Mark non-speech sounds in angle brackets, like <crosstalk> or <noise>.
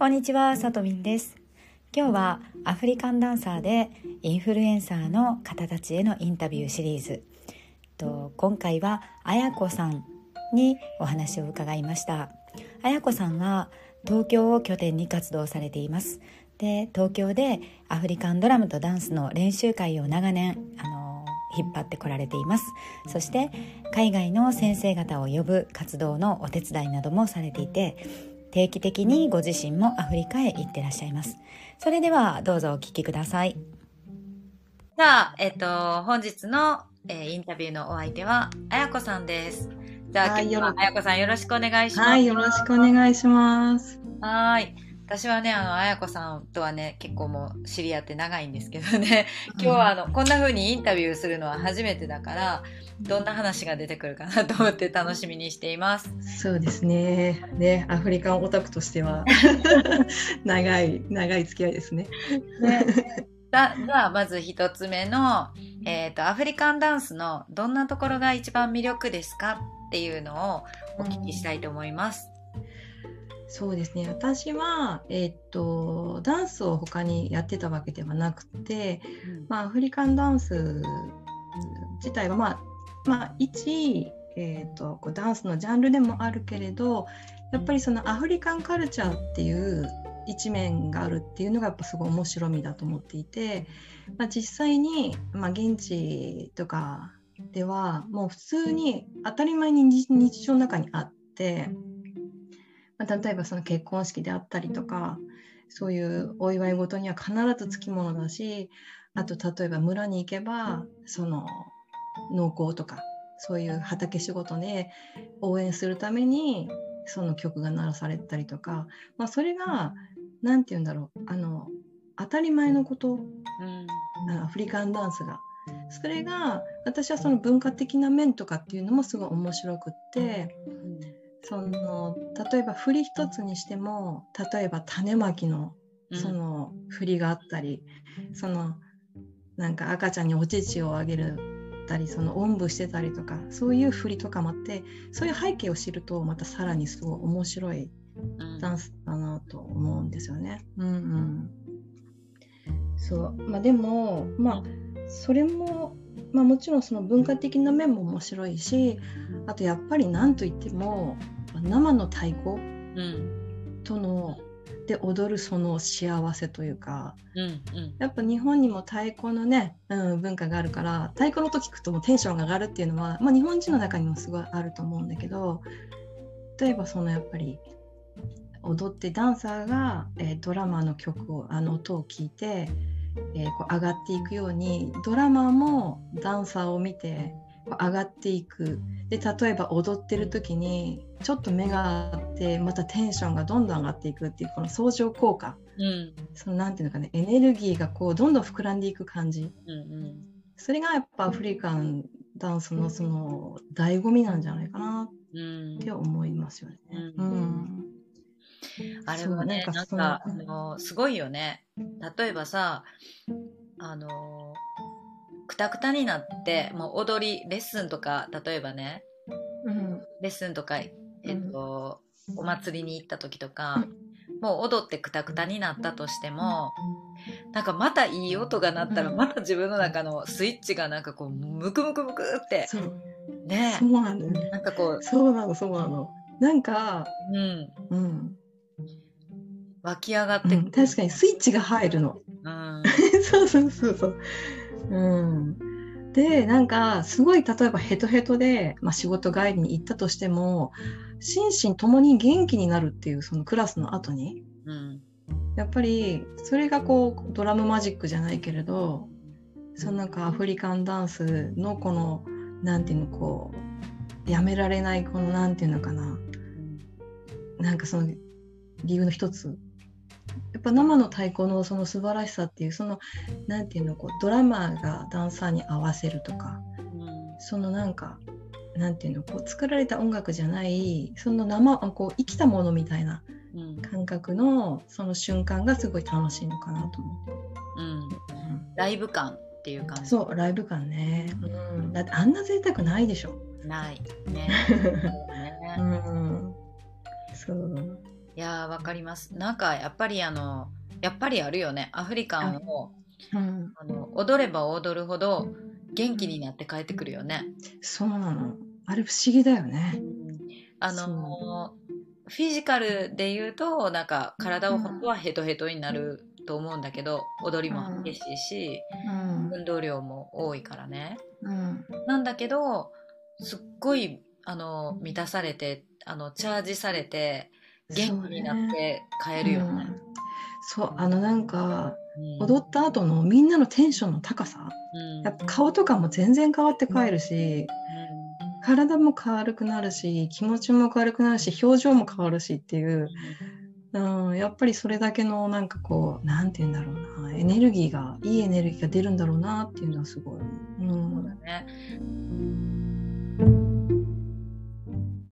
こんにちは、さとみんです。今日はアフリカンダンサーでインフルエンサーの方たちへのインタビューシリーズ。と今回はあやこさんにお話を伺いました。あやこさんは東京を拠点に活動されています。で、東京でアフリカンドラムとダンスの練習会を長年あの引っ張ってこられています。そして海外の先生方を呼ぶ活動のお手伝いなどもされていて。定期的にご自身もアフリカへ行ってらっしゃいます。それではどうぞお聞きください。じゃあ、えっ、と、本日の、えーインタビューのお相手は、あやこさんです。じゃあ、今日はあやこさんよろしくお願いします。はい、よろしくお願いします。はい。私はね、あの、あやこさんとはね、結構もう知り合って長いんですけどね、今日はあの、こんな風にインタビューするのは初めてだから、どんな話が出てくるかなと思って楽しみにしています。そうですね。ね、アフリカンオタクとしては <laughs> 長い長い付き合いですね。ね、だじゃあまず一つ目の、えーとアフリカンダンスのどんなところが一番魅力ですかっていうのをお聞きしたいと思います。そうですね。私はえーっとダンスを他にやってたわけではなくて、まあアフリカンダンス自体はまあまあ一えーっとこうダンスのジャンルでもあるけれど、やっぱりそのアフリカンカルチャーっていう一面があるっていうのがやっぱすごい面白みだと思っていて、まあ、実際に、まあ、現地とかではもう普通に当たり前に日日常の中にあって、まあ、例えばその結婚式であったりとかそういうお祝い事には必ずつきものだしあと例えば村に行けばその農耕とかそういう畑仕事で応援するためにその曲が鳴らされたりとか、まあ、それが何て言うんだろうあの当たり前のことうんあのアフリカンダンスが。それが私はその文化的な面とかっていうのもすごい面白くってその例えば振り一つにしても例えば種まきのその振りがあったり、そのなんか赤ちゃんにお乳をあげるたりそのおんぶしてたりとかそういう振りとかもあってそういう背景を知るとまたさらにすごい面白いうん。ダンスだなと思うんですよね。うんうん、そう。まあでもまあそれも、まあ、もちろんその文化的な面も面白いしあとやっぱり何といっても生の太鼓？うん。とので踊るその幸せというか。うんうん。やっぱ日本にも太鼓のね、うん、文化があるから太鼓の音聞くともうテンションが上がるっていうのは、まあ、日本人の中にもすごいあると思うんだけど例えばそのやっぱり踊ってダンサーが、えードラマーの曲をあの音を聞いて、えーこう上がっていくようにドラマーもダンサーを見て上がっていく。で例えば踊ってる時にちょっと目があってまたテンションがどんどん上がっていくっていうこの相乗効果。うん。そのなんていうのかねエネルギーがこうどんどん膨らんでいく感じ。うんそれがやっぱアフリカンダンスのその醍醐味なんじゃないかなうん。って思いますよね。ううん。ん、あれはね、なんか、あの、すごいよね。例えばさ、あの、くたくたになって、もう踊り、レッスンとか、例えばね、うんレッスンとか、えっと、お祭りに行った時とか、もう踊ってくたくたになったとしても、なんかまたいい音が鳴ったら、うんまた自分の中のスイッチがなんかこう、ムクムクムクって、そうねそうなのよなんかこう、そうなのそうなの。なんか、うん、うん湧き上がって。うん、確かにスイッチが入るの。うん。<laughs> そうそうそうそう。うん、でなんかすごい例えばヘトヘトで、まあ、仕事帰りに行ったとしても心身ともに元気になるっていうそのクラスの後にうん。やっぱりそれがこうドラムマジックじゃないけれどそのなんかアフリカンダンスのこのなんていうのこうやめられないこのなんていうのかななんかその理由の一つやっぱ生の太鼓のその素晴らしさっていうそのなんていうのこうドラマーがダンサーに合わせるとかうん。そのなんかなんていうのこう作られた音楽じゃないその生こう生きたものみたいなうん。感覚のその瞬間がすごい楽しいのかなと思って。うん、ライブ感っていう感じ。そうライブ感ね、うん、だってあんな贅沢ないでしょ、ない。ね。<laughs> うん、そういやわかります。なんかやっぱりあのやっぱりあるよね。アフリカンを、うん、あの踊れば踊るほど元気になって帰ってくるよね。そうなの。あれ不思議だよね、あのフィジカルで言うとなんか体を本当はヘトヘトになると思うんだけど、踊りも激しいし、うん、運動量も多いからね、うん、なんだけどすっごいあの満たされてあのチャージされて元気になって帰るよね。そう、うん、あのなんか、踊った後のみんなのテンションの高さ、やっぱ顔とかも全然変わって帰るし、体も軽くなるし気持ちも軽くなるし表情も変わるしっていう、うん、やっぱりそれだけのなんかこうなんて言うんだろうなエネルギーがいいエネルギーが出るんだろうなっていうのはすごい。うん、そうだね